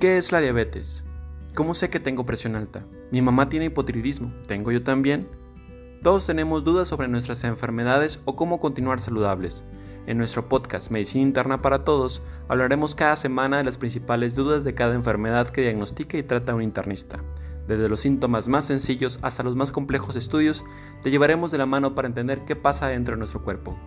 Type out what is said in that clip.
¿Qué es la diabetes? ¿Cómo sé que tengo presión alta? Mi mamá tiene hipotiroidismo, ¿tengo yo también? Todos tenemos dudas sobre nuestras enfermedades o cómo continuar saludables. En nuestro podcast Medicina Interna para Todos hablaremos cada semana de las principales dudas de cada enfermedad que diagnostica y trata un internista. Desde los síntomas más sencillos hasta los más complejos estudios, te llevaremos de la mano para entender qué pasa dentro de nuestro cuerpo.